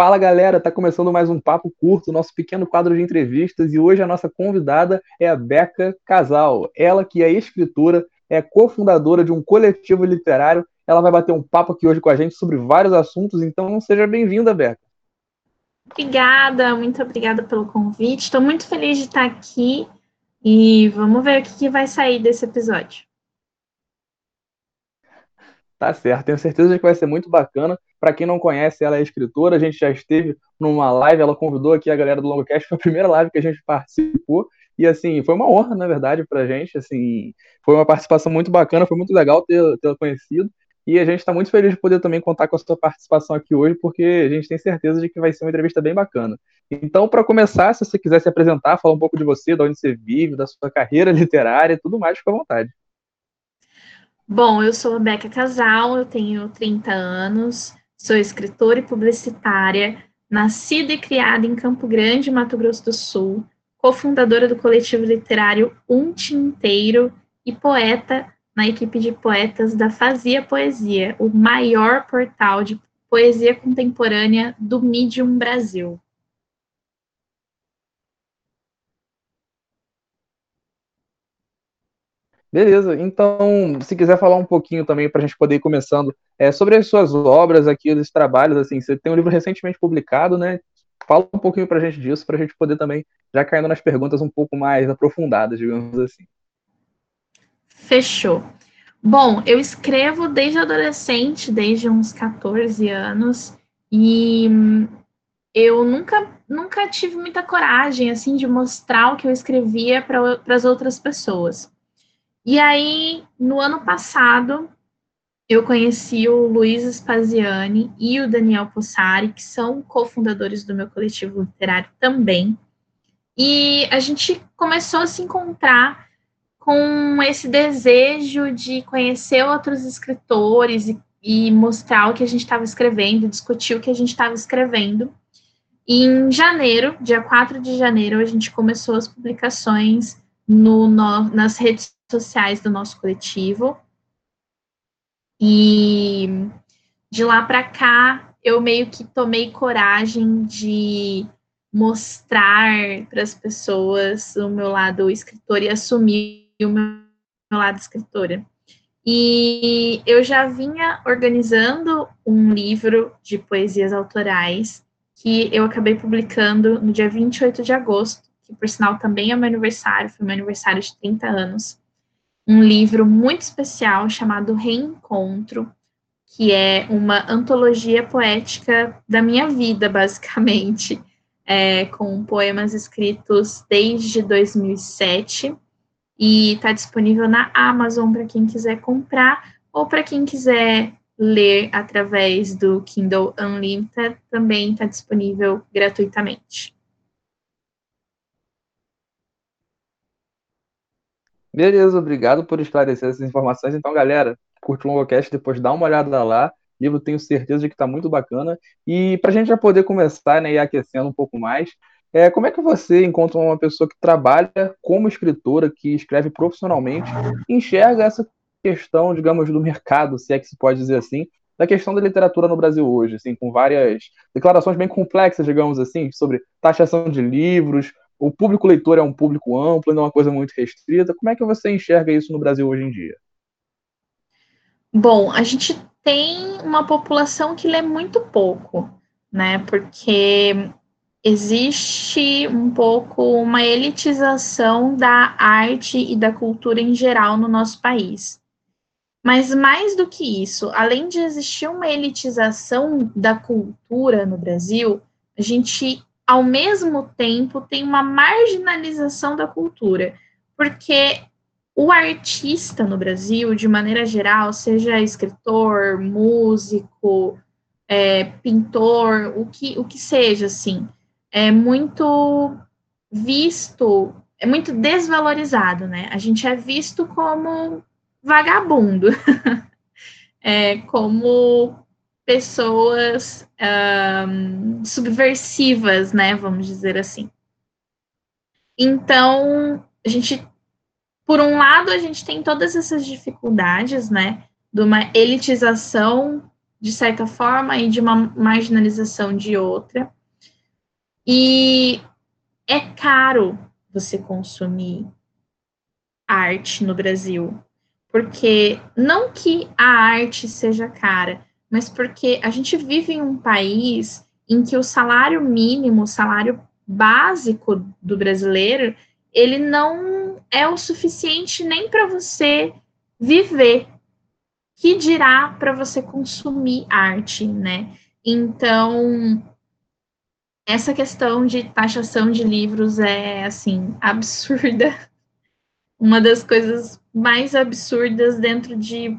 Fala galera, tá começando mais um papo curto, nosso pequeno quadro de entrevistas, e hoje a nossa convidada é a Beca Casal. Ela que é escritora, é cofundadora de um coletivo literário. Ela vai bater um papo aqui hoje com a gente sobre vários assuntos, então seja bem-vinda, Beca. Obrigada, muito obrigada pelo convite. Estou muito feliz de estar aqui e vamos ver o que, que vai sair desse episódio. Tá certo, tenho certeza de que vai ser muito bacana. Para quem não conhece, ela é escritora, a gente já esteve numa live, ela convidou aqui a galera do Longcast, foi a primeira live que a gente participou, e assim, foi uma honra, na verdade, pra gente, assim, foi uma participação muito bacana, foi muito legal ter conhecido, e a gente está muito feliz de poder também contar com a sua participação aqui hoje, porque a gente tem certeza de que vai ser uma entrevista bem bacana. Então, para começar, se você quiser se apresentar, falar um pouco de você, de onde você vive, da sua carreira literária e tudo mais, fica à vontade. Bom, eu sou a Beca Casal, eu tenho 30 anos, sou escritora e publicitária, nascida e criada em Campo Grande, Mato Grosso do Sul, cofundadora do coletivo literário Um Tinteiro e poeta na equipe de poetas da Fazia Poesia, o maior portal de poesia contemporânea do Medium Brasil. Beleza, então, se quiser falar um pouquinho também para a gente poder ir começando é, sobre as suas obras aqui, os trabalhos, assim, você tem um livro recentemente publicado, né? Fala um pouquinho para a gente disso, para a gente poder também já caindo nas perguntas um pouco mais aprofundadas, digamos assim. Fechou. Bom, eu escrevo desde adolescente, desde uns 14 anos, e eu nunca, nunca tive muita coragem, assim, de mostrar o que eu escrevia para as outras pessoas. E aí, no ano passado, eu conheci o Luiz Spaziani e o Daniel Possari, que são cofundadores do meu coletivo literário também. E a gente começou a se encontrar com esse desejo de conhecer outros escritores e, e mostrar o que a gente estava escrevendo, discutir o que a gente estava escrevendo. E em janeiro, dia 4 de janeiro, a gente começou as publicações no, no, nas redes sociais do nosso coletivo. E de lá para cá, eu meio que tomei coragem de mostrar para as pessoas o meu lado escritor e assumir o meu, meu lado escritora. E eu já vinha organizando um livro de poesias autorais que eu acabei publicando no dia 28 de agosto, que por sinal também é meu aniversário, foi meu aniversário de 30 anos um livro muito especial chamado Reencontro, que é uma antologia poética da minha vida, basicamente, é, com poemas escritos desde 2007 e está disponível na Amazon para quem quiser comprar ou para quem quiser ler através do Kindle Unlimited, também está disponível gratuitamente. Beleza, obrigado por esclarecer essas informações. Então, galera, curte o Longocast, depois dá uma olhada lá. O livro tenho certeza de que está muito bacana. E para a gente já poder começar né, e aquecendo um pouco mais, é, como é que você encontra uma pessoa que trabalha como escritora, que escreve profissionalmente, enxerga essa questão, digamos, do mercado, se é que se pode dizer assim, da questão da literatura no Brasil hoje, assim, com várias declarações bem complexas, digamos assim, sobre taxação de livros, o público leitor é um público amplo, não é uma coisa muito restrita. Como é que você enxerga isso no Brasil hoje em dia? Bom, a gente tem uma população que lê muito pouco, né? Porque existe um pouco uma elitização da arte e da cultura em geral no nosso país. Mas mais do que isso, além de existir uma elitização da cultura no Brasil, a gente ao mesmo tempo, tem uma marginalização da cultura, porque o artista no Brasil, de maneira geral, seja escritor, músico, é, pintor, o que, o que seja, assim, é muito visto, é muito desvalorizado, né? A gente é visto como vagabundo, é, como pessoas um, subversivas, né? Vamos dizer assim. Então, a gente, por um lado, a gente tem todas essas dificuldades, né? De uma elitização de certa forma e de uma marginalização de outra. E é caro você consumir arte no Brasil, porque não que a arte seja cara, mas porque a gente vive em um país em que o salário mínimo, o salário básico do brasileiro, ele não é o suficiente nem para você viver, que dirá para você consumir arte, né? Então, essa questão de taxação de livros é assim absurda. Uma das coisas mais absurdas dentro de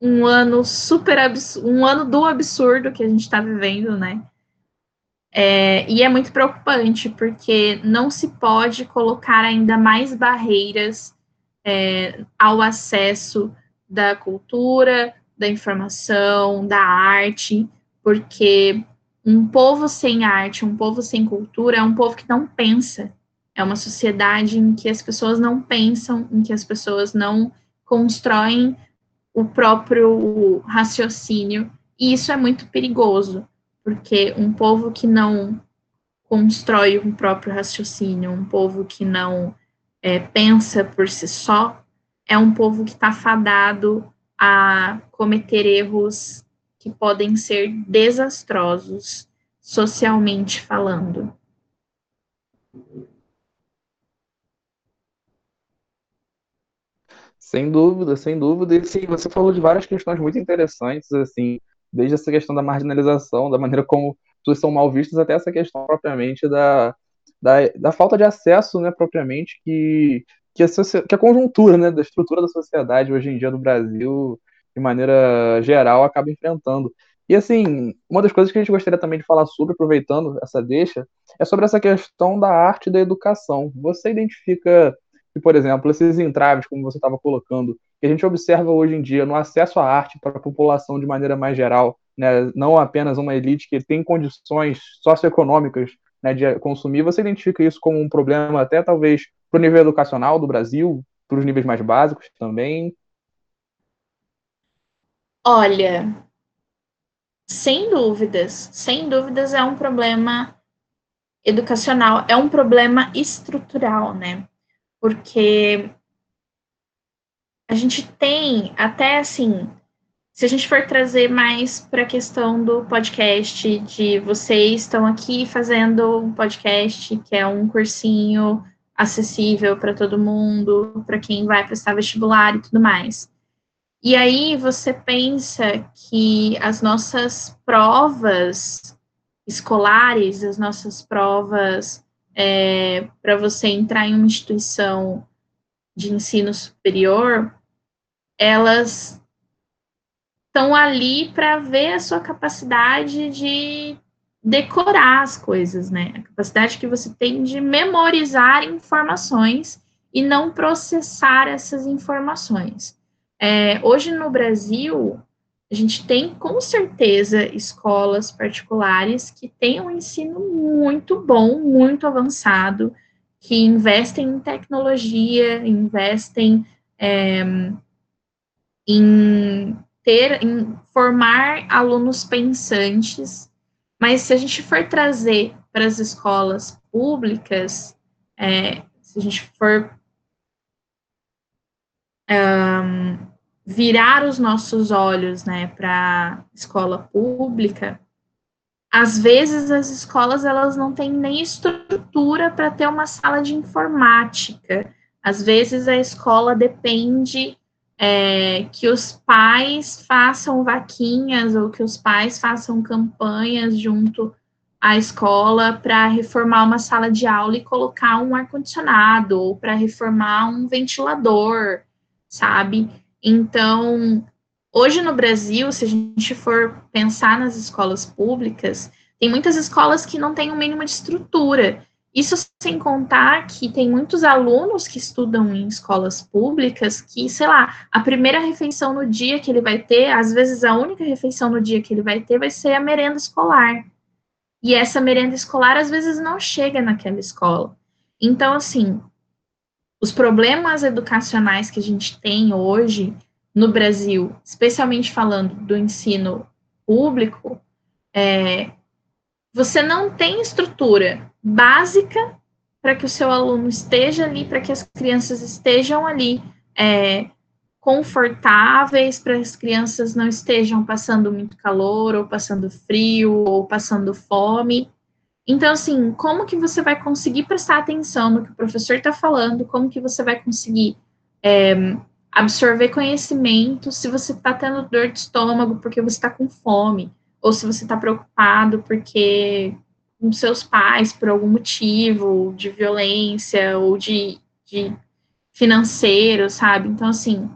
um ano super absurdo, um ano do absurdo que a gente está vivendo, né? É, e é muito preocupante, porque não se pode colocar ainda mais barreiras é, ao acesso da cultura, da informação, da arte, porque um povo sem arte, um povo sem cultura é um povo que não pensa. É uma sociedade em que as pessoas não pensam, em que as pessoas não constroem o próprio raciocínio, e isso é muito perigoso, porque um povo que não constrói um próprio raciocínio, um povo que não é, pensa por si só, é um povo que está fadado a cometer erros que podem ser desastrosos, socialmente falando. Sem dúvida, sem dúvida. E sim, você falou de várias questões muito interessantes, assim, desde essa questão da marginalização, da maneira como pessoas são mal vistas, até essa questão propriamente da, da, da falta de acesso, né, propriamente, que, que, a, que a conjuntura, né, da estrutura da sociedade hoje em dia no Brasil, de maneira geral, acaba enfrentando. E assim, uma das coisas que a gente gostaria também de falar sobre, aproveitando essa deixa, é sobre essa questão da arte da educação. Você identifica que, por exemplo, esses entraves, como você estava colocando, que a gente observa hoje em dia no acesso à arte para a população de maneira mais geral, né, não apenas uma elite que tem condições socioeconômicas né, de consumir, você identifica isso como um problema até talvez para o nível educacional do Brasil, para os níveis mais básicos também? Olha, sem dúvidas, sem dúvidas é um problema educacional, é um problema estrutural, né? Porque a gente tem até assim, se a gente for trazer mais para a questão do podcast, de vocês estão aqui fazendo um podcast que é um cursinho acessível para todo mundo, para quem vai prestar vestibular e tudo mais. E aí você pensa que as nossas provas escolares, as nossas provas é, para você entrar em uma instituição de ensino superior, elas estão ali para ver a sua capacidade de decorar as coisas, né? A capacidade que você tem de memorizar informações e não processar essas informações. É, hoje no Brasil, a gente tem com certeza escolas particulares que têm um ensino muito bom, muito avançado, que investem em tecnologia, investem é, em ter, em formar alunos pensantes. Mas se a gente for trazer para as escolas públicas, é, se a gente for um, virar os nossos olhos, né, para escola pública, às vezes as escolas elas não têm nem estrutura para ter uma sala de informática. Às vezes a escola depende é, que os pais façam vaquinhas ou que os pais façam campanhas junto à escola para reformar uma sala de aula e colocar um ar-condicionado ou para reformar um ventilador, sabe? Então, hoje no Brasil, se a gente for pensar nas escolas públicas, tem muitas escolas que não têm o um mínimo de estrutura. Isso sem contar que tem muitos alunos que estudam em escolas públicas que, sei lá, a primeira refeição no dia que ele vai ter, às vezes a única refeição no dia que ele vai ter vai ser a merenda escolar. E essa merenda escolar às vezes não chega naquela escola. Então, assim, os problemas educacionais que a gente tem hoje no Brasil, especialmente falando do ensino público, é, você não tem estrutura básica para que o seu aluno esteja ali, para que as crianças estejam ali é, confortáveis, para as crianças não estejam passando muito calor, ou passando frio, ou passando fome. Então, assim, como que você vai conseguir prestar atenção no que o professor está falando? Como que você vai conseguir é, absorver conhecimento se você está tendo dor de estômago porque você está com fome? Ou se você está preocupado porque com seus pais, por algum motivo de violência ou de, de financeiro, sabe? Então, assim,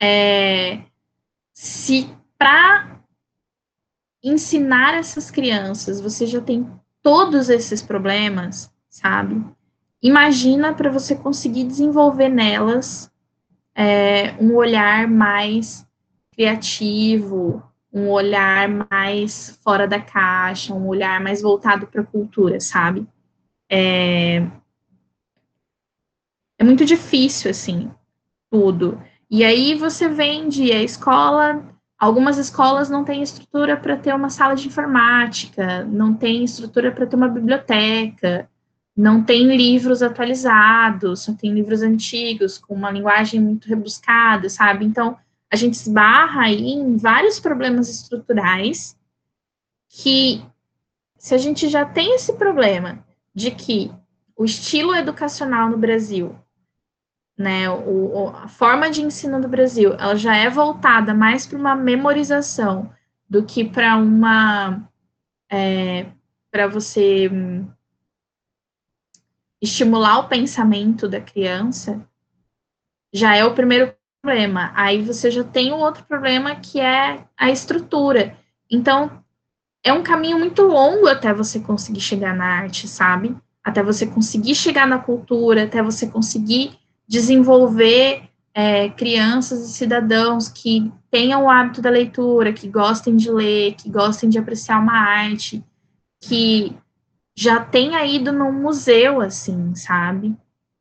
é, se para ensinar essas crianças, você já tem todos esses problemas, sabe? Imagina para você conseguir desenvolver nelas é, um olhar mais criativo, um olhar mais fora da caixa, um olhar mais voltado para a cultura, sabe? É, é muito difícil, assim, tudo. E aí você vende a escola Algumas escolas não têm estrutura para ter uma sala de informática, não tem estrutura para ter uma biblioteca, não tem livros atualizados, só tem livros antigos com uma linguagem muito rebuscada, sabe? Então, a gente esbarra aí em vários problemas estruturais que, se a gente já tem esse problema de que o estilo educacional no Brasil né, o, a forma de ensino do Brasil, ela já é voltada mais para uma memorização do que para uma é, para você estimular o pensamento da criança, já é o primeiro problema. Aí você já tem um outro problema que é a estrutura. Então, é um caminho muito longo até você conseguir chegar na arte, sabe? Até você conseguir chegar na cultura, até você conseguir desenvolver é, crianças e cidadãos que tenham o hábito da leitura, que gostem de ler, que gostem de apreciar uma arte, que já tenha ido num museu, assim, sabe?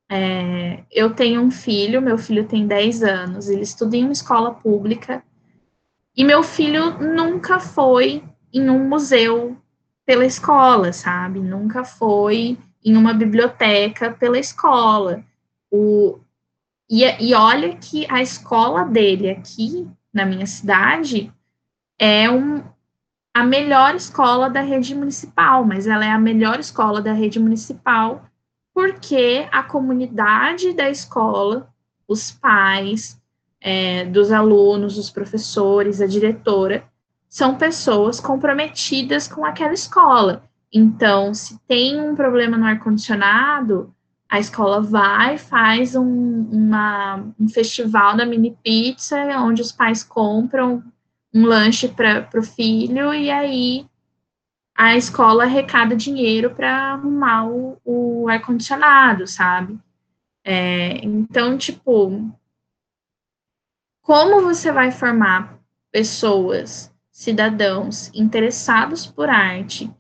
É, eu tenho um filho, meu filho tem 10 anos, ele estuda em uma escola pública, e meu filho nunca foi em um museu pela escola, sabe? Nunca foi em uma biblioteca pela escola. O, e, e olha que a escola dele aqui na minha cidade é um, a melhor escola da rede municipal, mas ela é a melhor escola da rede municipal porque a comunidade da escola, os pais é, dos alunos, os professores, a diretora, são pessoas comprometidas com aquela escola. Então, se tem um problema no ar-condicionado, a escola vai, faz um, uma, um festival da mini pizza, onde os pais compram um lanche para o filho, e aí a escola arrecada dinheiro para arrumar o, o ar-condicionado, sabe? É, então, tipo, como você vai formar pessoas, cidadãos interessados por arte,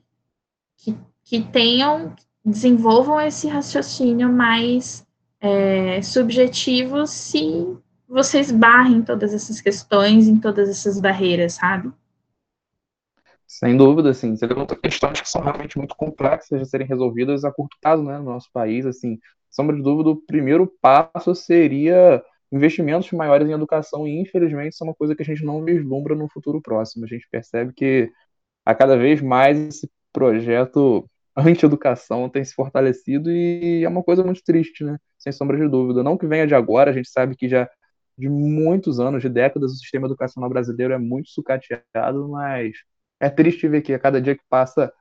que, que tenham, desenvolvam esse raciocínio mais é, subjetivo se vocês barrem todas essas questões, em todas essas barreiras, sabe? Sem dúvida, assim, você levantou questões que são realmente muito complexas de serem resolvidas a curto prazo, né, no nosso país, assim, sombra de dúvida, o primeiro passo seria investimentos maiores em educação e, infelizmente, isso é uma coisa que a gente não vislumbra no futuro próximo, a gente percebe que a cada vez mais esse projeto anti-educação tem se fortalecido e é uma coisa muito triste, né? Sem sombra de dúvida. Não que venha de agora, a gente sabe que já de muitos anos, de décadas, o sistema educacional brasileiro é muito sucateado, mas é triste ver que a cada dia que passa,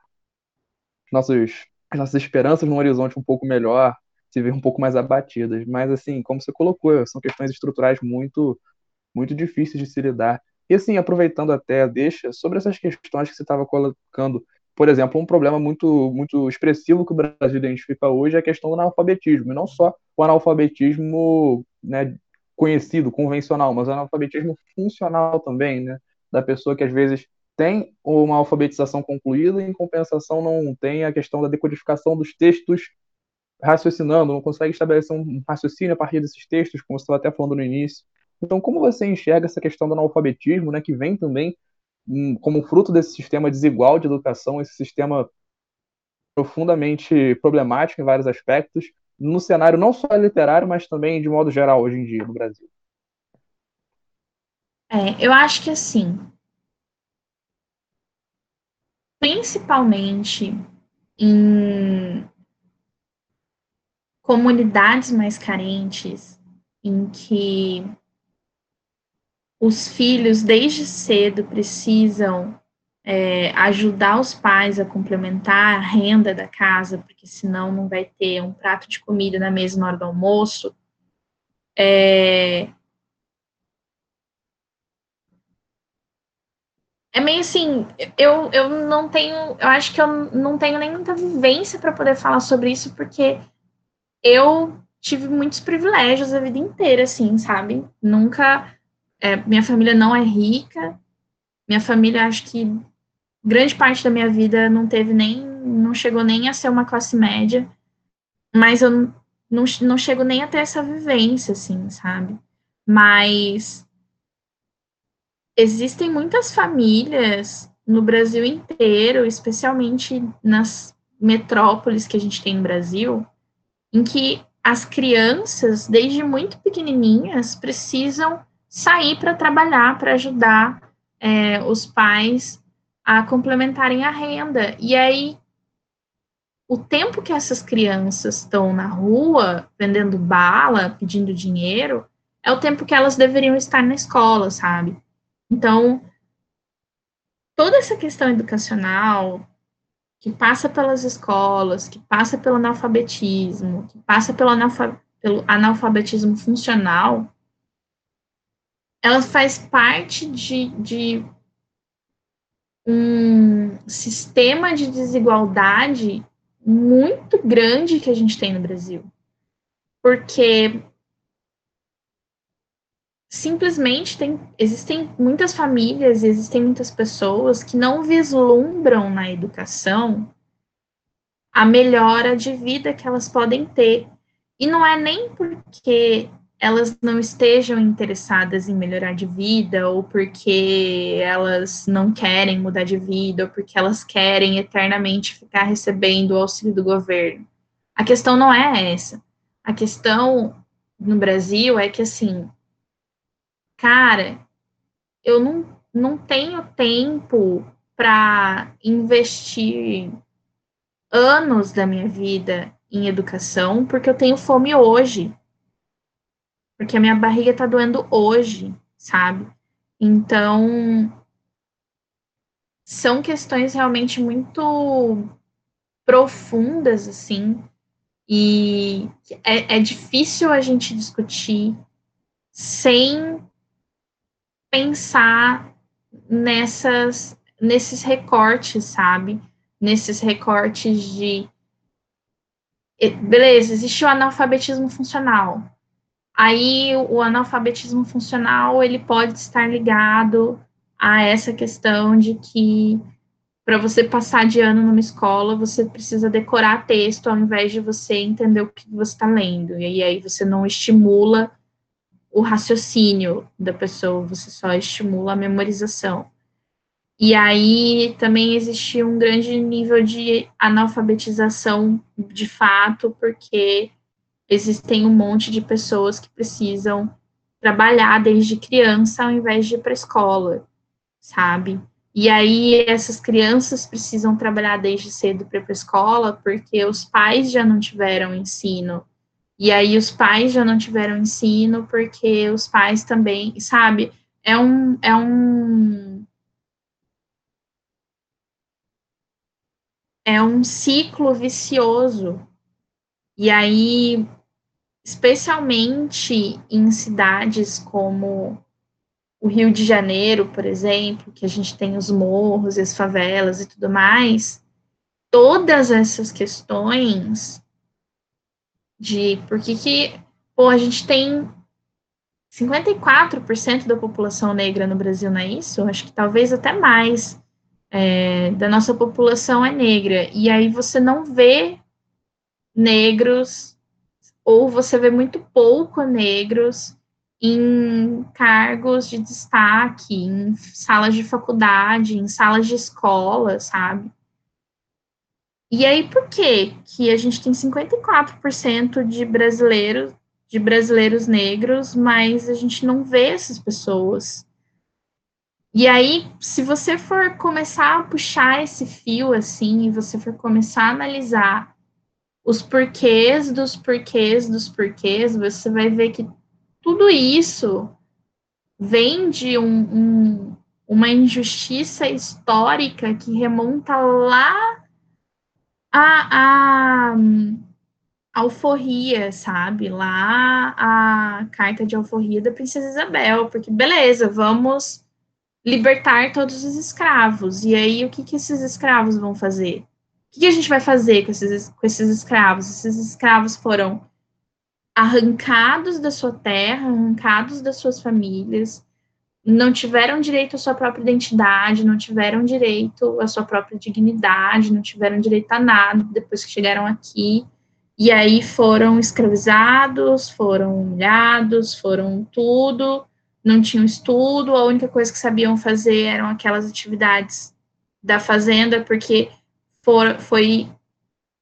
nossos, nossas esperanças num horizonte um pouco melhor se vê um pouco mais abatidas. Mas, assim, como você colocou, são questões estruturais muito, muito difíceis de se lidar. E, assim, aproveitando até, deixa, sobre essas questões que você estava colocando por exemplo, um problema muito, muito expressivo que o Brasil identifica hoje é a questão do analfabetismo, e não só o analfabetismo né, conhecido, convencional, mas o analfabetismo funcional também, né, da pessoa que às vezes tem uma alfabetização concluída e, em compensação, não tem a questão da decodificação dos textos raciocinando, não consegue estabelecer um raciocínio a partir desses textos, como você estava até falando no início. Então, como você enxerga essa questão do analfabetismo, né, que vem também como fruto desse sistema desigual de educação, esse sistema profundamente problemático em vários aspectos, no cenário não só literário, mas também de modo geral hoje em dia no Brasil? É, eu acho que assim, principalmente em comunidades mais carentes, em que os filhos desde cedo precisam é, ajudar os pais a complementar a renda da casa, porque senão não vai ter um prato de comida na mesma hora do almoço. É, é meio assim, eu, eu não tenho, eu acho que eu não tenho nem muita vivência para poder falar sobre isso, porque eu tive muitos privilégios a vida inteira, assim, sabe? Nunca, é, minha família não é rica, minha família, acho que grande parte da minha vida não teve nem, não chegou nem a ser uma classe média, mas eu não, não chego nem a ter essa vivência, assim, sabe? Mas existem muitas famílias no Brasil inteiro, especialmente nas metrópoles que a gente tem no Brasil, em que as crianças, desde muito pequenininhas, precisam sair para trabalhar, para ajudar é, os pais a complementarem a renda. E aí, o tempo que essas crianças estão na rua vendendo bala, pedindo dinheiro, é o tempo que elas deveriam estar na escola, sabe? Então, toda essa questão educacional que passa pelas escolas, que passa pelo analfabetismo, que passa pelo, analfa pelo analfabetismo funcional, ela faz parte de, de um sistema de desigualdade muito grande que a gente tem no Brasil. Porque simplesmente tem, existem muitas famílias, existem muitas pessoas que não vislumbram na educação a melhora de vida que elas podem ter. E não é nem porque elas não estejam interessadas em melhorar de vida, ou porque elas não querem mudar de vida, ou porque elas querem eternamente ficar recebendo o auxílio do governo. A questão não é essa. A questão no Brasil é que, assim, cara, eu não, não tenho tempo para investir anos da minha vida em educação, porque eu tenho fome hoje. Porque a minha barriga tá doendo hoje, sabe? Então, são questões realmente muito profundas, assim, e é, é difícil a gente discutir sem pensar nessas, nesses recortes, sabe? Nesses recortes de. Beleza, existe o analfabetismo funcional. Aí o analfabetismo funcional ele pode estar ligado a essa questão de que para você passar de ano numa escola, você precisa decorar texto ao invés de você entender o que você está lendo. E aí você não estimula o raciocínio da pessoa, você só estimula a memorização. E aí também existe um grande nível de analfabetização de fato, porque existem um monte de pessoas que precisam trabalhar desde criança ao invés de ir para a escola, sabe? E aí essas crianças precisam trabalhar desde cedo para a escola porque os pais já não tiveram ensino e aí os pais já não tiveram ensino, porque os pais também, sabe? É um. É um é um ciclo vicioso. E aí, especialmente em cidades como o Rio de Janeiro, por exemplo, que a gente tem os morros e as favelas e tudo mais, todas essas questões de por que que, pô, a gente tem 54% da população negra no Brasil, não é isso? Acho que talvez até mais é, da nossa população é negra. E aí você não vê negros, ou você vê muito pouco negros em cargos de destaque, em salas de faculdade, em salas de escola, sabe? E aí, por que que a gente tem 54% de brasileiros, de brasileiros negros, mas a gente não vê essas pessoas? E aí, se você for começar a puxar esse fio assim, e você for começar a analisar os porquês dos porquês dos porquês, você vai ver que tudo isso vem de um, um, uma injustiça histórica que remonta lá a, a, alforria, sabe? Lá a carta de alforria da princesa Isabel, porque beleza, vamos libertar todos os escravos. E aí, o que, que esses escravos vão fazer? O que, a gente vai fazer com esses, com esses escravos? Esses escravos foram arrancados da sua terra, arrancados das suas famílias, não tiveram direito à sua própria identidade, não tiveram direito à sua própria dignidade, não tiveram direito a nada depois que chegaram aqui. E aí foram escravizados, foram humilhados, foram tudo, não tinham estudo, a única coisa que sabiam fazer eram aquelas atividades da fazenda, porque for, foi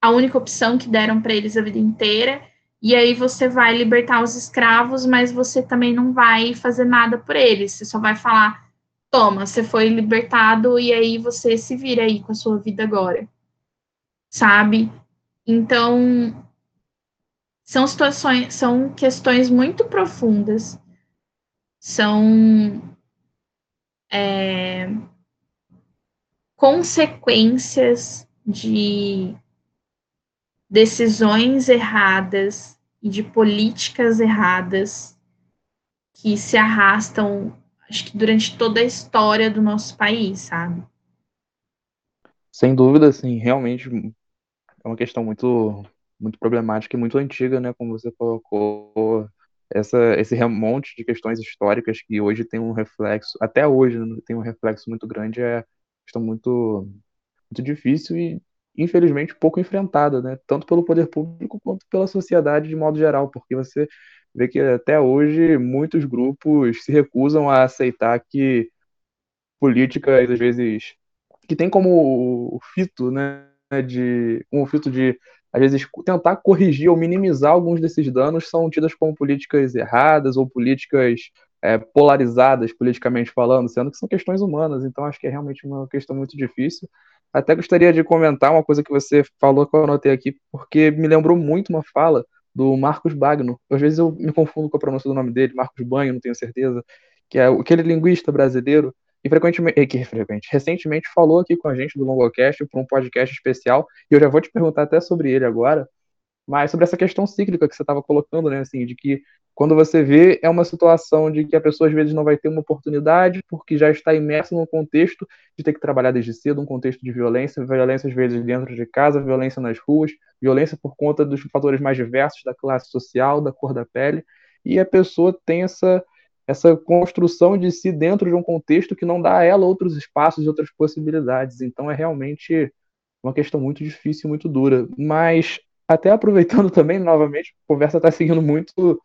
a única opção que deram para eles a vida inteira e aí você vai libertar os escravos, mas você também não vai fazer nada por eles. Você só vai falar: toma, você foi libertado e aí você se vira aí com a sua vida agora. Sabe? Então, são situações, são questões muito profundas. São é, consequências de decisões erradas e de políticas erradas que se arrastam, acho que durante toda a história do nosso país, sabe? Sem dúvida, sim, realmente é uma questão muito muito problemática e muito antiga, né, como você colocou, essa, esse remonte de questões históricas que hoje tem um reflexo, até hoje né, tem um reflexo muito grande, é questão muito, muito difícil e infelizmente, pouco enfrentada, né? Tanto pelo poder público quanto pela sociedade de modo geral, porque você vê que até hoje muitos grupos se recusam a aceitar que políticas, às vezes, que tem como fito, né, de um fito de às vezes tentar corrigir ou minimizar alguns desses danos são tidas como políticas erradas ou políticas é, polarizadas politicamente falando, sendo que são questões humanas. Então acho que é realmente uma questão muito difícil. Até gostaria de comentar uma coisa que você falou que eu anotei aqui, porque me lembrou muito uma fala do Marcos Bagno. Às vezes eu me confundo com a pronúncia do nome dele, Marcos Banho, não tenho certeza, que é aquele linguista brasileiro que frequentemente, que frequente, recentemente falou aqui com a gente do Longocast para um podcast especial, e eu já vou te perguntar até sobre ele agora, mas sobre essa questão cíclica que você estava colocando, né, assim, de que quando você vê é uma situação de que a pessoa às vezes não vai ter uma oportunidade porque já está imersa num contexto de ter que trabalhar desde cedo, um contexto de violência, violência às vezes dentro de casa, violência nas ruas, violência por conta dos fatores mais diversos da classe social, da cor da pele, e a pessoa tem essa essa construção de si dentro de um contexto que não dá a ela outros espaços e outras possibilidades. Então é realmente uma questão muito difícil, muito dura. Mas até aproveitando também, novamente, a conversa está seguindo muito,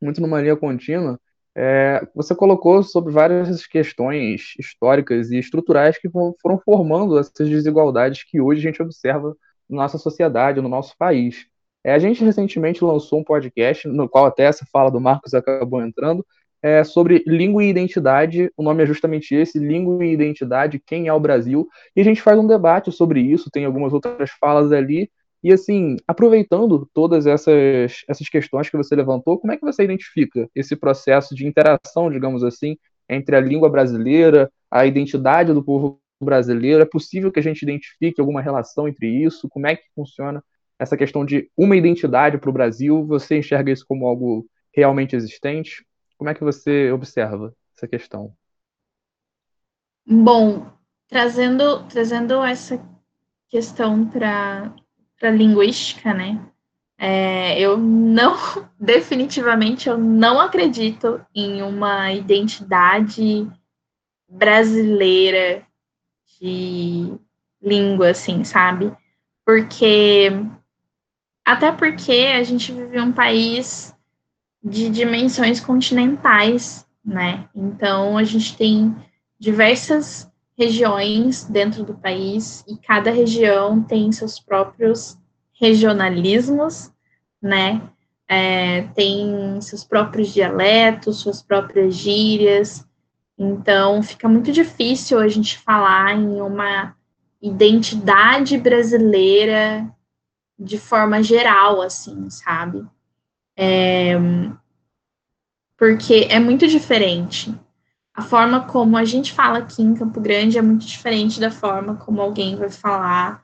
muito numa linha contínua. É, você colocou sobre várias questões históricas e estruturais que foram formando essas desigualdades que hoje a gente observa na nossa sociedade, no nosso país. É, a gente recentemente lançou um podcast, no qual até essa fala do Marcos acabou entrando, é, sobre língua e identidade. O nome é justamente esse: língua e identidade, quem é o Brasil? E a gente faz um debate sobre isso, tem algumas outras falas ali, e assim, aproveitando todas essas, essas questões que você levantou, como é que você identifica esse processo de interação, digamos assim, entre a língua brasileira, a identidade do povo brasileiro? É possível que a gente identifique alguma relação entre isso? Como é que funciona essa questão de uma identidade para o Brasil? Você enxerga isso como algo realmente existente? Como é que você observa essa questão? Bom, trazendo, trazendo essa questão para para linguística, né? É, eu não, definitivamente, eu não acredito em uma identidade brasileira de língua, assim, sabe? Porque, até porque a gente vive um país de dimensões continentais, né? Então a gente tem diversas regiões dentro do país e cada região tem seus próprios regionalismos, né? É, tem seus próprios dialetos, suas próprias gírias. Então fica muito difícil a gente falar em uma identidade brasileira de forma geral, assim, sabe? É, porque é muito diferente. A forma como a gente fala aqui em Campo Grande é muito diferente da forma como alguém vai falar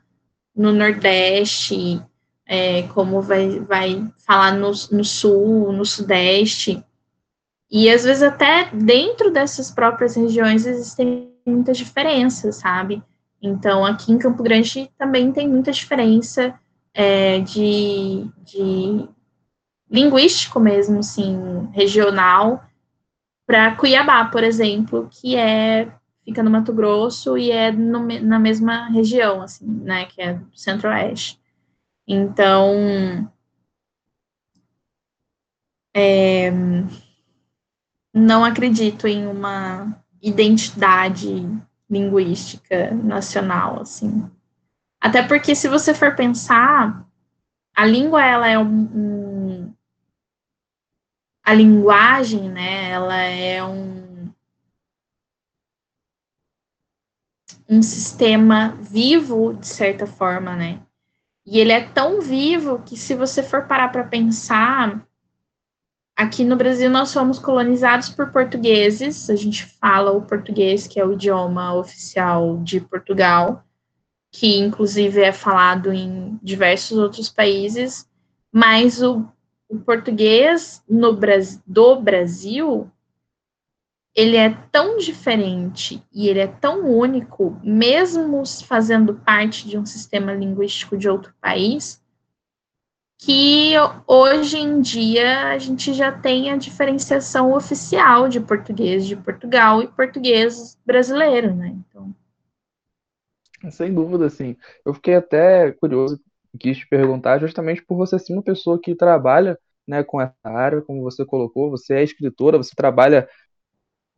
no Nordeste, é, como vai, vai falar no, no Sul, no Sudeste. E às vezes até dentro dessas próprias regiões existem muitas diferenças, sabe? Então, aqui em Campo Grande também tem muita diferença é, de, de linguístico mesmo, assim, regional, para Cuiabá, por exemplo, que é fica no Mato Grosso e é no, na mesma região, assim, né, que é Centro-Oeste. Então, é, não acredito em uma identidade linguística nacional, assim. Até porque se você for pensar, a língua ela é um, um a linguagem, né? Ela é um um sistema vivo de certa forma, né? E ele é tão vivo que se você for parar para pensar, aqui no Brasil nós somos colonizados por portugueses, a gente fala o português, que é o idioma oficial de Portugal, que inclusive é falado em diversos outros países, mas o, o português no, do Brasil ele é tão diferente e ele é tão único, mesmo fazendo parte de um sistema linguístico de outro país, que hoje em dia a gente já tem a diferenciação oficial de português de Portugal e português brasileiro, né? Então, sem dúvida, assim. Eu fiquei até curioso, quis te perguntar, justamente por você ser uma pessoa que trabalha né, com essa área, como você colocou, você é escritora, você trabalha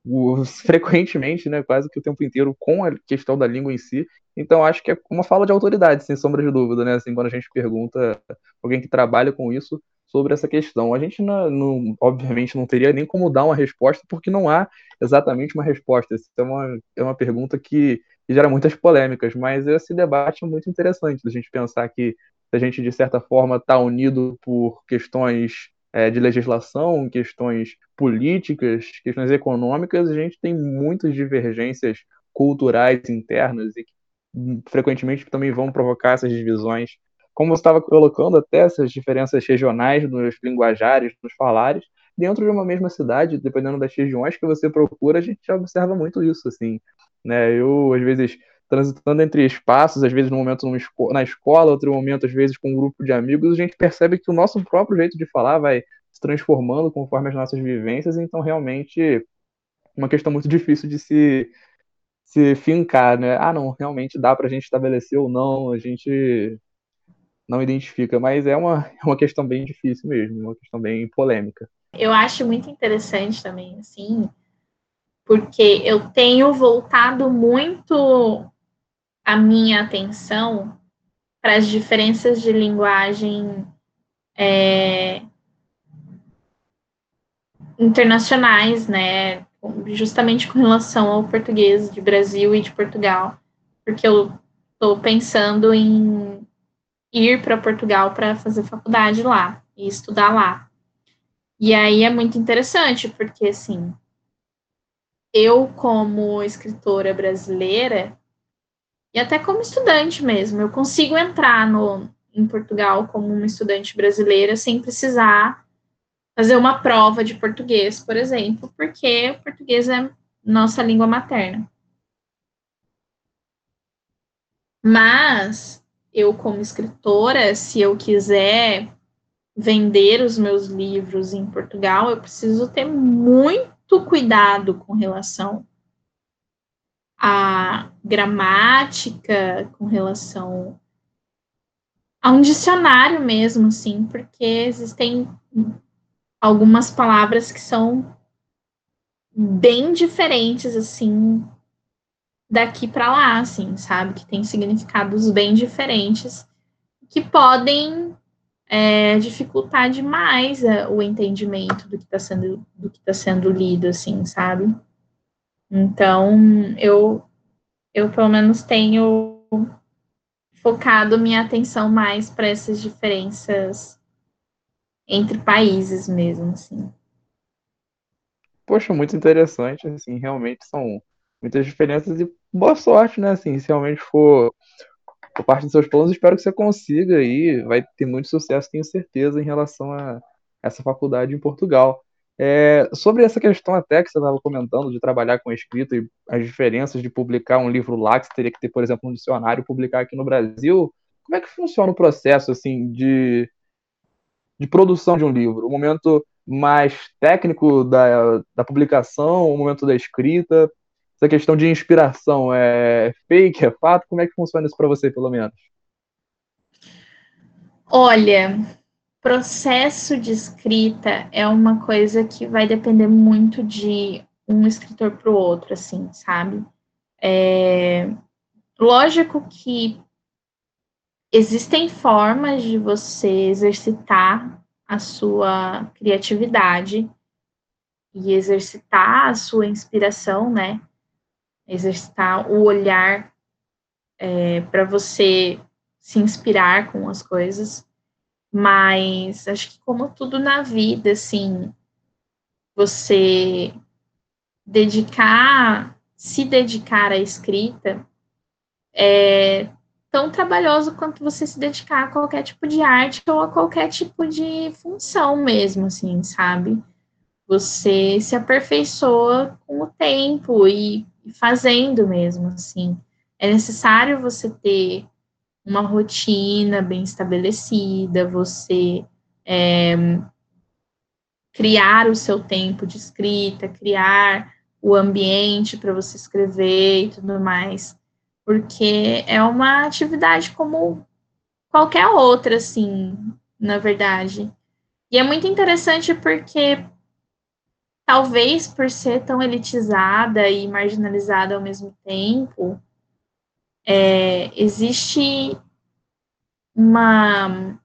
frequentemente, né, quase que o tempo inteiro com a questão da língua em si. Então acho que é uma fala de autoridade, sem sombra de dúvida, né? Assim, quando a gente pergunta alguém que trabalha com isso sobre essa questão, a gente não, não, obviamente não teria nem como dar uma resposta porque não há exatamente uma resposta. Essa é uma, é uma pergunta que gera muitas polêmicas, mas esse debate é muito interessante, a gente pensar que a gente, de certa forma, está unido por questões é, de legislação, questões políticas, questões econômicas, a gente tem muitas divergências culturais internas e que hum, frequentemente também vão provocar essas divisões. Como você estava colocando, até essas diferenças regionais nos linguajares, nos falares, dentro de uma mesma cidade, dependendo das regiões que você procura, a gente observa muito isso, assim né? Eu, às vezes, transitando entre espaços, às vezes no momento na escola, outro momento, às vezes, com um grupo de amigos, a gente percebe que o nosso próprio jeito de falar vai se transformando conforme as nossas vivências, então realmente uma questão muito difícil de se, se fincar, né? Ah, não, realmente dá para a gente estabelecer ou não, a gente não identifica, mas é uma, é uma questão bem difícil mesmo, uma questão bem polêmica. Eu acho muito interessante também, assim, porque eu tenho voltado muito a minha atenção para as diferenças de linguagem é, internacionais, né? Justamente com relação ao português de Brasil e de Portugal, porque eu estou pensando em ir para Portugal para fazer faculdade lá e estudar lá. E aí é muito interessante, porque assim, eu, como escritora brasileira, e até como estudante mesmo, eu consigo entrar no, em Portugal como uma estudante brasileira sem precisar fazer uma prova de português, por exemplo, porque o português é nossa língua materna. Mas eu, como escritora, se eu quiser vender os meus livros em Portugal, eu preciso ter muito cuidado com relação à gramática, com relação a um dicionário mesmo, assim, porque existem algumas palavras que são bem diferentes, assim, daqui para lá, assim, sabe? Que tem significados bem diferentes que podem é, dificultar demais é, o entendimento do que está sendo do que está sendo lido, assim, sabe? Então, eu eu pelo menos tenho focado minha atenção mais para essas diferenças entre países mesmo, assim. Poxa, muito interessante, assim, realmente são muitas diferenças e boa sorte, né, assim, se realmente for parte dos seus planos, espero que você consiga aí, vai ter muito sucesso, tenho certeza, em relação a essa faculdade em Portugal. É, sobre essa questão até que você estava comentando de trabalhar com escrita e as diferenças de publicar um livro lá, que você teria que ter, por exemplo, um dicionário, publicar aqui no Brasil, como é que funciona o processo assim de, de produção de um livro? O momento mais técnico da, da publicação, o momento da escrita, essa questão de inspiração é fake, é fato? Como é que funciona isso para você, pelo menos? Olha, processo de escrita é uma coisa que vai depender muito de um escritor para o outro, assim, sabe? É... Lógico que existem formas de você exercitar a sua criatividade e exercitar a sua inspiração, né? Exercitar o olhar é, para você se inspirar com as coisas. Mas acho que como tudo na vida, assim, você dedicar, se dedicar à escrita é tão trabalhoso quanto você se dedicar a qualquer tipo de arte ou a qualquer tipo de função mesmo, assim, sabe? Você se aperfeiçoa com o tempo e fazendo mesmo, assim. É necessário você ter uma rotina bem estabelecida, você é, criar o seu tempo de escrita, criar o ambiente para você escrever e tudo mais, porque é uma atividade como qualquer outra, assim, na verdade. E é muito interessante porque talvez por ser tão elitizada e marginalizada ao mesmo tempo, é, existe uma.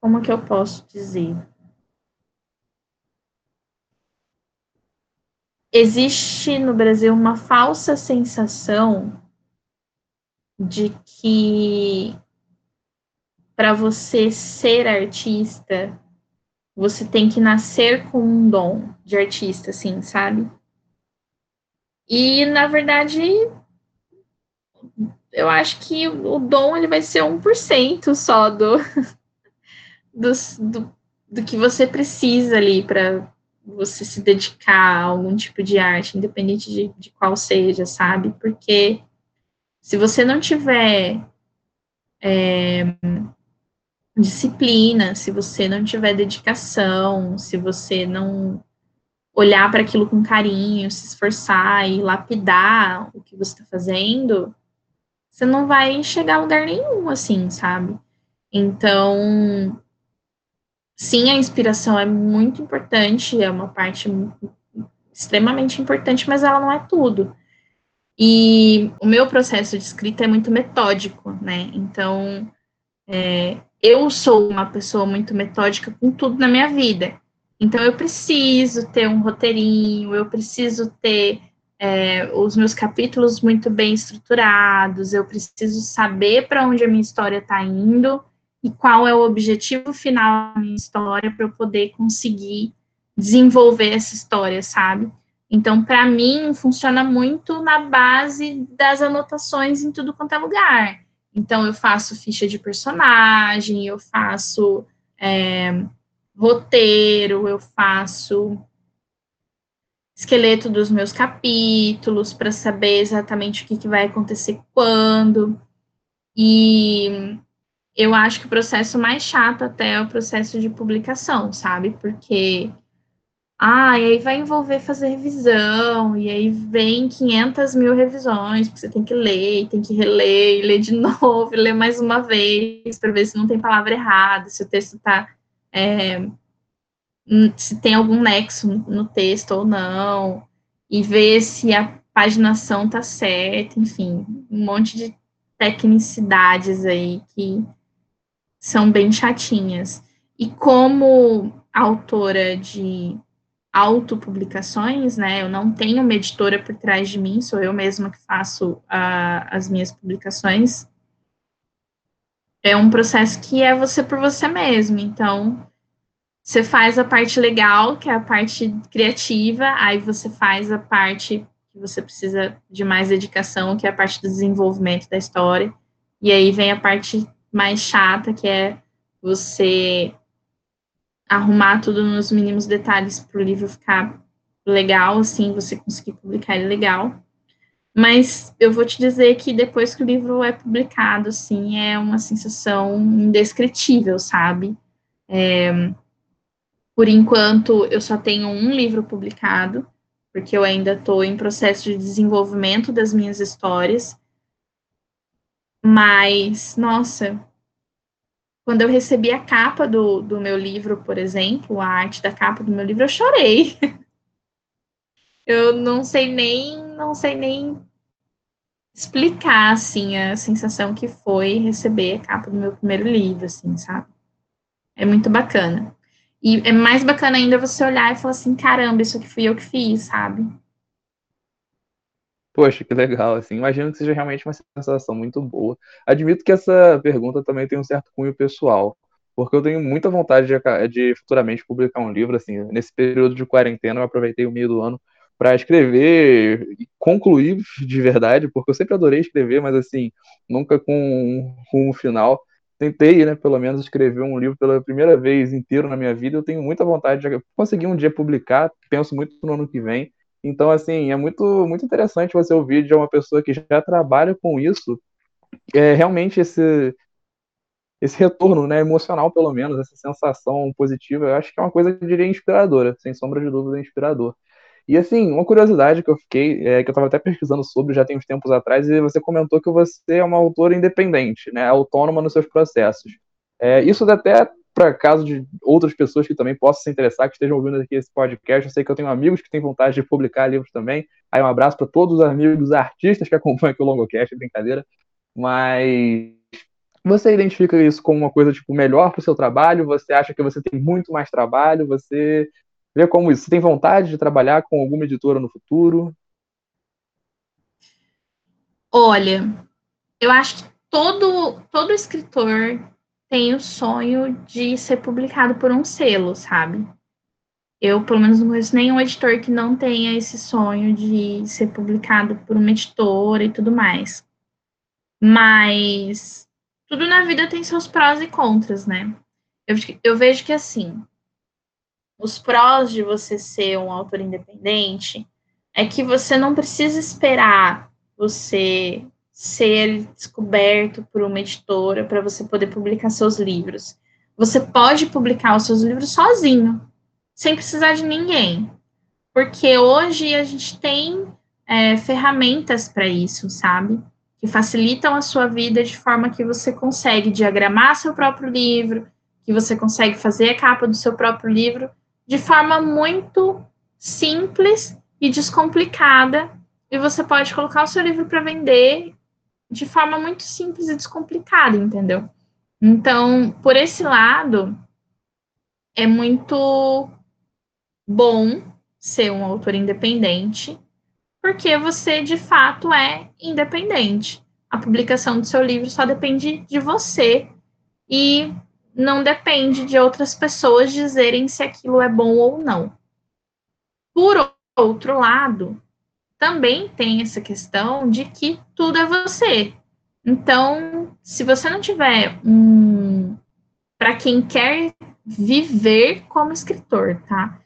Como que eu posso dizer? Existe no Brasil uma falsa sensação de que para você ser artista você tem que nascer com um dom de artista, assim, sabe? E, na verdade, eu acho que o dom ele vai ser 1% só do, do, do, do que você precisa ali para você se dedicar a algum tipo de arte, independente de, de qual seja, sabe? Porque se você não tiver é, disciplina, se você não tiver dedicação, se você não olhar para aquilo com carinho, se esforçar e lapidar o que você está fazendo, você não vai chegar a lugar nenhum, assim, sabe? Então, sim, a inspiração é muito importante, é uma parte extremamente importante, mas ela não é tudo. E o meu processo de escrita é muito metódico, né? Então, é, eu sou uma pessoa muito metódica com tudo na minha vida. Então, eu preciso ter um roteirinho, eu preciso ter é, os meus capítulos muito bem estruturados, eu preciso saber para onde a minha história está indo e qual é o objetivo final da minha história para eu poder conseguir desenvolver essa história, sabe? Então, para mim, funciona muito na base das anotações em tudo quanto é lugar. Então, eu faço ficha de personagem, eu faço é, roteiro, eu faço esqueleto dos meus capítulos para saber exatamente o que, que vai acontecer quando. E eu acho que o processo mais chato até é o processo de publicação, sabe? Porque ah, e aí vai envolver fazer revisão, e aí vem 500 mil revisões, porque você tem que ler, tem que reler, ler de novo, ler mais uma vez, para ver se não tem palavra errada, se o texto está é, se tem algum nexo no texto ou não, e ver se a paginação tá certa, enfim, um monte de tecnicidades aí que são bem chatinhas. E como autora de autopublicações, né? Eu não tenho uma editora por trás de mim, sou eu mesma que faço uh, as minhas publicações. É um processo que é você por você mesmo. Então, você faz a parte legal, que é a parte criativa, aí você faz a parte que você precisa de mais dedicação, que é a parte do desenvolvimento da história. E aí vem a parte mais chata, que é você arrumar tudo nos mínimos detalhes para o livro ficar legal, assim, você conseguir publicar ele legal. Mas eu vou te dizer que depois que o livro é publicado, assim, é uma sensação indescritível, sabe? É, por enquanto, eu só tenho um livro publicado, porque eu ainda estou em processo de desenvolvimento das minhas histórias. Mas, nossa, quando eu recebi a capa do, do meu livro, por exemplo, a arte da capa do meu livro, eu chorei. eu não sei nem, não sei nem explicar, assim, a sensação que foi receber a capa do meu primeiro livro, assim, sabe? É muito bacana. E é mais bacana ainda você olhar e falar assim, caramba, isso aqui fui eu que fiz, sabe? Poxa, que legal, assim. Imagino que seja realmente uma sensação muito boa. Admito que essa pergunta também tem um certo cunho pessoal, porque eu tenho muita vontade de, de futuramente publicar um livro, assim. Nesse período de quarentena, eu aproveitei o meio do ano para escrever e concluir de verdade, porque eu sempre adorei escrever, mas assim, nunca com, um final. Tentei, né, pelo menos, escrever um livro pela primeira vez inteiro na minha vida. Eu tenho muita vontade de conseguir um dia publicar, penso muito no ano que vem. Então, assim, é muito, muito interessante você ouvir de uma pessoa que já trabalha com isso, é, realmente esse, esse retorno, né, emocional pelo menos, essa sensação positiva, eu acho que é uma coisa que eu diria inspiradora, sem sombra de dúvida, inspirador. E assim, uma curiosidade que eu fiquei, é, que eu estava até pesquisando sobre já tem uns tempos atrás, e você comentou que você é uma autora independente, né, autônoma nos seus processos. É, isso até para caso de outras pessoas que também possam se interessar, que estejam ouvindo aqui esse podcast. Eu sei que eu tenho amigos que têm vontade de publicar livros também. Aí um abraço para todos os amigos artistas que acompanham aqui o Longocast, brincadeira. Mas você identifica isso como uma coisa tipo melhor para o seu trabalho? Você acha que você tem muito mais trabalho? Você vê como isso? Você tem vontade de trabalhar com alguma editora no futuro? Olha, eu acho que todo todo escritor tem o sonho de ser publicado por um selo, sabe? Eu, pelo menos, não conheço nenhum editor que não tenha esse sonho de ser publicado por uma editora e tudo mais. Mas tudo na vida tem seus prós e contras, né? Eu, eu vejo que, assim, os prós de você ser um autor independente é que você não precisa esperar você ser descoberto por uma editora para você poder publicar seus livros. Você pode publicar os seus livros sozinho, sem precisar de ninguém. Porque hoje a gente tem é, ferramentas para isso, sabe? Que facilitam a sua vida de forma que você consegue diagramar seu próprio livro, que você consegue fazer a capa do seu próprio livro de forma muito simples e descomplicada. E você pode colocar o seu livro para vender de forma muito simples e descomplicada, entendeu? Então, por esse lado, é muito bom ser um autor independente, porque você de fato é independente. A publicação do seu livro só depende de você e não depende de outras pessoas dizerem se aquilo é bom ou não. Por outro lado, também tem essa questão de que tudo é você. Então, se você não tiver um. Para quem quer viver como escritor, tá?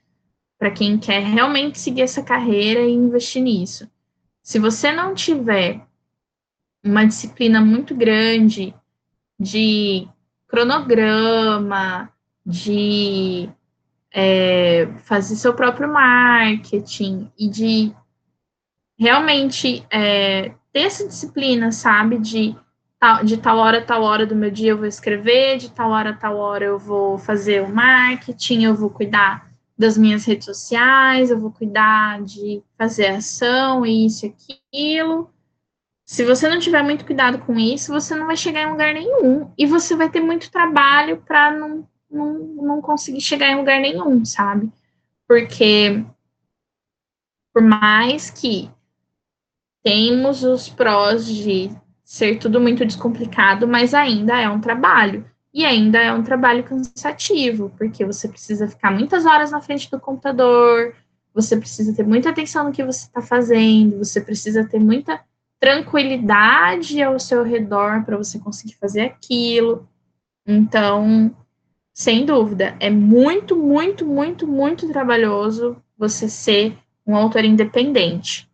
Para quem quer realmente seguir essa carreira e investir nisso. Se você não tiver uma disciplina muito grande de cronograma, de é, fazer seu próprio marketing e de realmente é, ter essa disciplina, sabe, de de tal hora tal hora do meu dia eu vou escrever, de tal hora tal hora eu vou fazer o marketing, eu vou cuidar das minhas redes sociais, eu vou cuidar de fazer ação, isso e aquilo. Se você não tiver muito cuidado com isso, você não vai chegar em lugar nenhum. E você vai ter muito trabalho para não, não, não conseguir chegar em lugar nenhum, sabe? Porque por mais que temos os prós de ser tudo muito descomplicado, mas ainda é um trabalho. E ainda é um trabalho cansativo, porque você precisa ficar muitas horas na frente do computador, você precisa ter muita atenção no que você está fazendo, você precisa ter muita tranquilidade ao seu redor para você conseguir fazer aquilo. Então, sem dúvida, é muito, muito, muito, muito trabalhoso você ser um autor independente.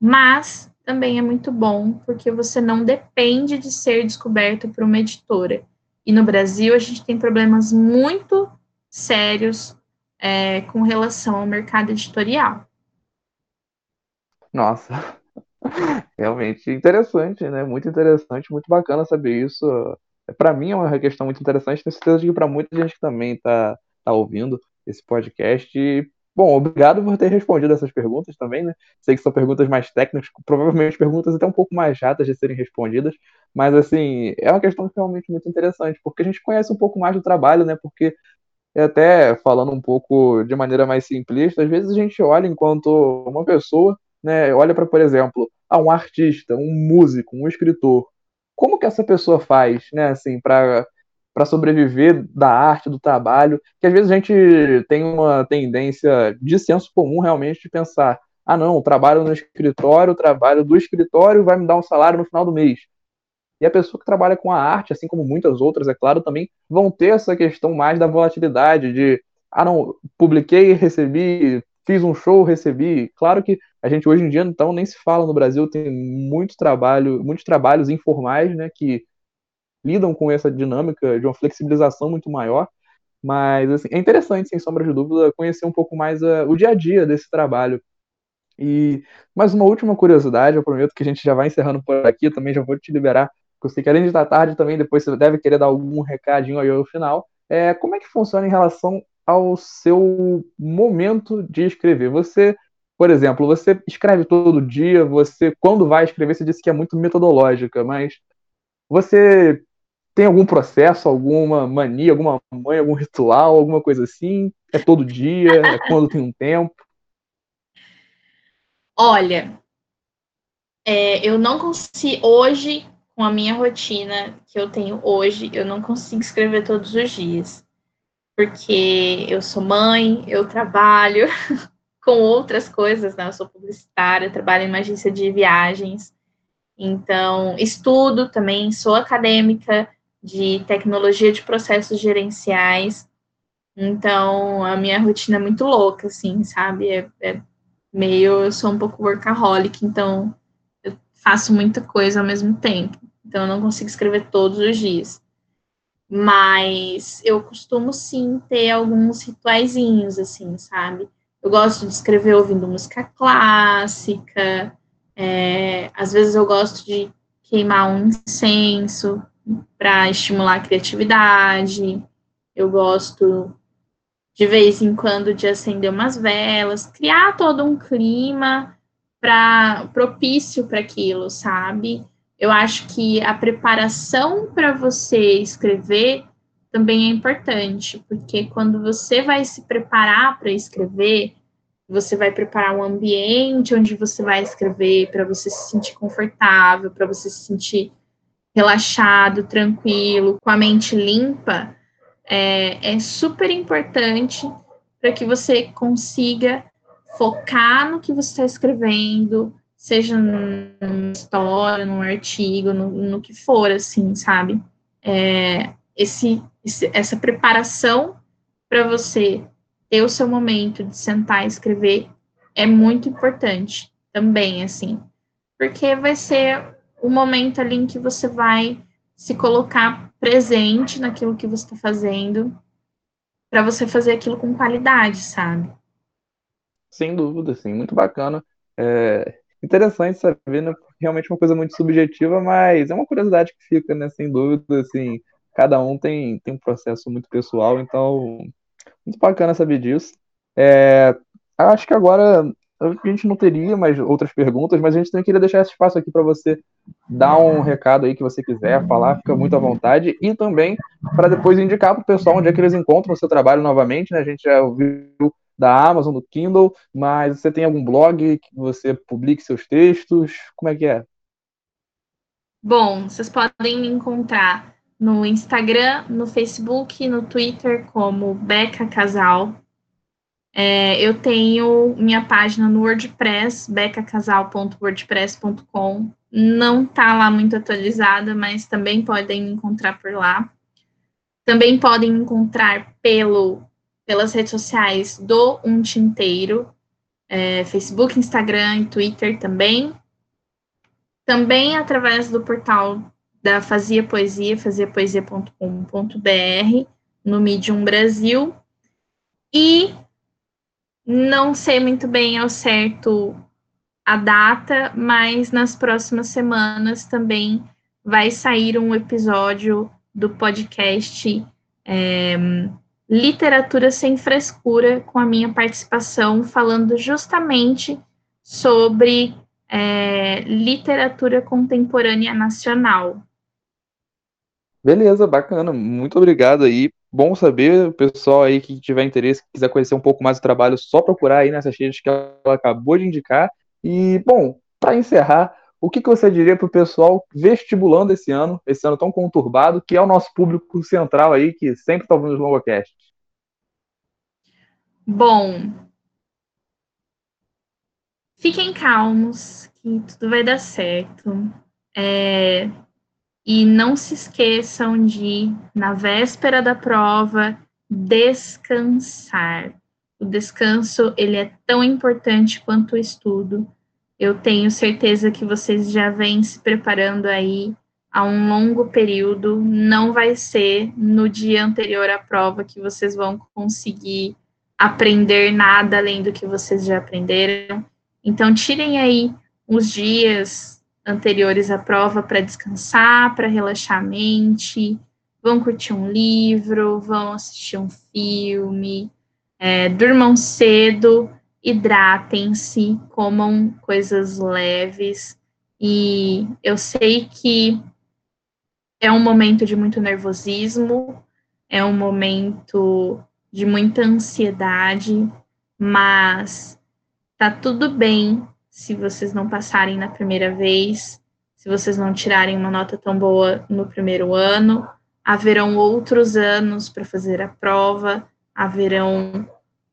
Mas também é muito bom porque você não depende de ser descoberto por uma editora. E no Brasil, a gente tem problemas muito sérios é, com relação ao mercado editorial. Nossa, realmente interessante, né? Muito interessante, muito bacana saber isso. Para mim é uma questão muito interessante, tenho certeza de que para muita gente que também está tá ouvindo esse podcast. Bom, obrigado por ter respondido essas perguntas também, né? Sei que são perguntas mais técnicas, provavelmente perguntas até um pouco mais chatas de serem respondidas, mas, assim, é uma questão realmente muito interessante, porque a gente conhece um pouco mais do trabalho, né? Porque, até falando um pouco de maneira mais simplista, às vezes a gente olha enquanto uma pessoa, né? Olha para, por exemplo, ah, um artista, um músico, um escritor. Como que essa pessoa faz, né? Assim, para para sobreviver da arte, do trabalho, que às vezes a gente tem uma tendência de senso comum realmente de pensar, ah não, trabalho no escritório, trabalho do escritório vai me dar um salário no final do mês. E a pessoa que trabalha com a arte, assim como muitas outras, é claro, também vão ter essa questão mais da volatilidade, de, ah, não, publiquei, recebi, fiz um show, recebi. Claro que a gente hoje em dia, então, nem se fala no Brasil, tem muito trabalho, muitos trabalhos informais, né, que lidam com essa dinâmica de uma flexibilização muito maior. Mas assim, é interessante, sem sombra de dúvida, conhecer um pouco mais uh, o dia a dia desse trabalho. E mais uma última curiosidade, eu prometo que a gente já vai encerrando por aqui, também já vou te liberar você querendo estar tarde também, depois você deve querer dar algum recadinho aí ao final. É, como é que funciona em relação ao seu momento de escrever? Você, por exemplo, você escreve todo dia, você, quando vai escrever, você disse que é muito metodológica, mas você tem algum processo, alguma mania, alguma mãe, algum ritual, alguma coisa assim? É todo dia? É quando tem um tempo? Olha, é, eu não consigo. Hoje, com a minha rotina que eu tenho hoje, eu não consigo escrever todos os dias. Porque eu sou mãe, eu trabalho com outras coisas, né? Eu sou publicitária, trabalho em uma agência de viagens. Então, estudo também, sou acadêmica de tecnologia de processos gerenciais. Então, a minha rotina é muito louca, assim, sabe? É, é meio. Eu sou um pouco workaholic, então eu faço muita coisa ao mesmo tempo. Então, eu não consigo escrever todos os dias. Mas eu costumo sim ter alguns rituaizinhos, assim, sabe? Eu gosto de escrever ouvindo música clássica. É, às vezes eu gosto de queimar um incenso para estimular a criatividade. Eu gosto de vez em quando de acender umas velas, criar todo um clima para propício para aquilo, sabe? eu acho que a preparação para você escrever também é importante, porque quando você vai se preparar para escrever, você vai preparar um ambiente onde você vai escrever para você se sentir confortável, para você se sentir relaxado, tranquilo, com a mente limpa, é, é super importante para que você consiga focar no que você está escrevendo, seja numa história, num artigo, no, no que for, assim, sabe? É, esse, esse, essa preparação para você ter o seu momento de sentar e escrever é muito importante também, assim, porque vai ser o momento ali em que você vai se colocar presente naquilo que você está fazendo, para você fazer aquilo com qualidade, sabe? Sem dúvida, sim, muito bacana. É, Interessante saber, né? realmente uma coisa muito subjetiva, mas é uma curiosidade que fica, né? Sem dúvida, assim, cada um tem, tem um processo muito pessoal, então muito bacana saber disso. É, acho que agora a gente não teria mais outras perguntas, mas a gente também queria deixar esse espaço aqui para você dar um recado aí que você quiser falar, fica muito à vontade, e também para depois indicar para o pessoal onde é que eles encontram o seu trabalho novamente, né? A gente já ouviu da Amazon, do Kindle, mas você tem algum blog que você publique seus textos? Como é que é? Bom, vocês podem me encontrar no Instagram, no Facebook, no Twitter como Beca Casal. É, eu tenho minha página no WordPress, becacasal.wordpress.com. Não está lá muito atualizada, mas também podem me encontrar por lá. Também podem me encontrar pelo, pelas redes sociais do Um Tinteiro, é, Facebook, Instagram e Twitter também. Também através do portal da Fazia Poesia, faziapoesia.com.br, no Medium Brasil. E não sei muito bem ao certo a data, mas nas próximas semanas também vai sair um episódio do podcast é, Literatura Sem Frescura, com a minha participação, falando justamente sobre é, literatura contemporânea nacional. Beleza, bacana. Muito obrigado aí. Bom saber, o pessoal aí que tiver interesse, quiser conhecer um pouco mais do trabalho, só procurar aí nessas redes que ela acabou de indicar. E, bom, para encerrar, o que, que você diria para o pessoal vestibulando esse ano, esse ano tão conturbado, que é o nosso público central aí, que sempre está ouvindo os longocasts? Bom, fiquem calmos, que tudo vai dar certo. É, e não se esqueçam de, na véspera da prova, descansar. O descanso, ele é tão importante quanto o estudo. Eu tenho certeza que vocês já vêm se preparando aí há um longo período. Não vai ser no dia anterior à prova que vocês vão conseguir aprender nada além do que vocês já aprenderam. Então, tirem aí os dias anteriores à prova para descansar, para relaxar a mente, vão curtir um livro, vão assistir um filme, é, durmam cedo, hidratem-se, comam coisas leves. E eu sei que é um momento de muito nervosismo, é um momento de muita ansiedade, mas tá tudo bem se vocês não passarem na primeira vez, se vocês não tirarem uma nota tão boa no primeiro ano, haverão outros anos para fazer a prova, haverão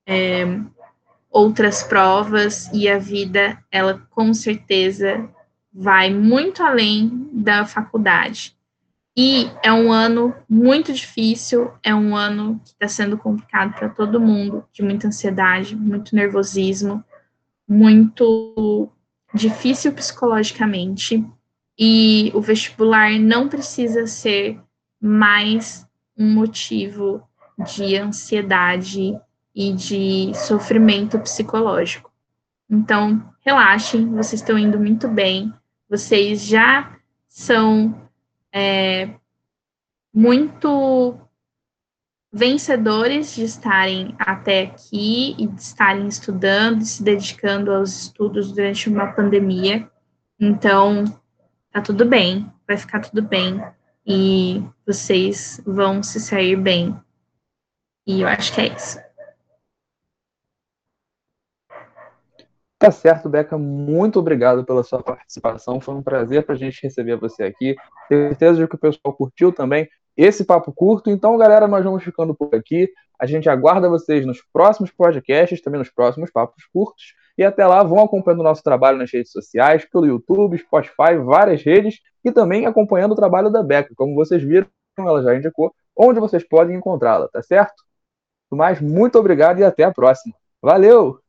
é, outras provas e a vida, ela com certeza vai muito além da faculdade. E é um ano muito difícil, é um ano que está sendo complicado para todo mundo, de muita ansiedade, muito nervosismo, muito difícil psicologicamente e o vestibular não precisa ser mais um motivo de ansiedade e de sofrimento psicológico. Então, relaxem, vocês estão indo muito bem, vocês já são é, muito vencedores de estarem até aqui e de estarem estudando, se dedicando aos estudos durante uma pandemia. Então, tá tudo bem, vai ficar tudo bem e vocês vão se sair bem. E eu acho que é isso. Tá certo, Beca. Muito obrigado pela sua participação. Foi um prazer para a gente receber você aqui. Tenho certeza de que o pessoal curtiu também esse papo curto. Então, galera, nós vamos ficando por aqui. A gente aguarda vocês nos próximos podcasts, também nos próximos papos curtos. E até lá, vão acompanhando o nosso trabalho nas redes sociais, pelo YouTube, Spotify, várias redes, e também acompanhando o trabalho da Beca. Como vocês viram, ela já indicou onde vocês podem encontrá-la, tá certo? Mais, muito obrigado e até a próxima. Valeu!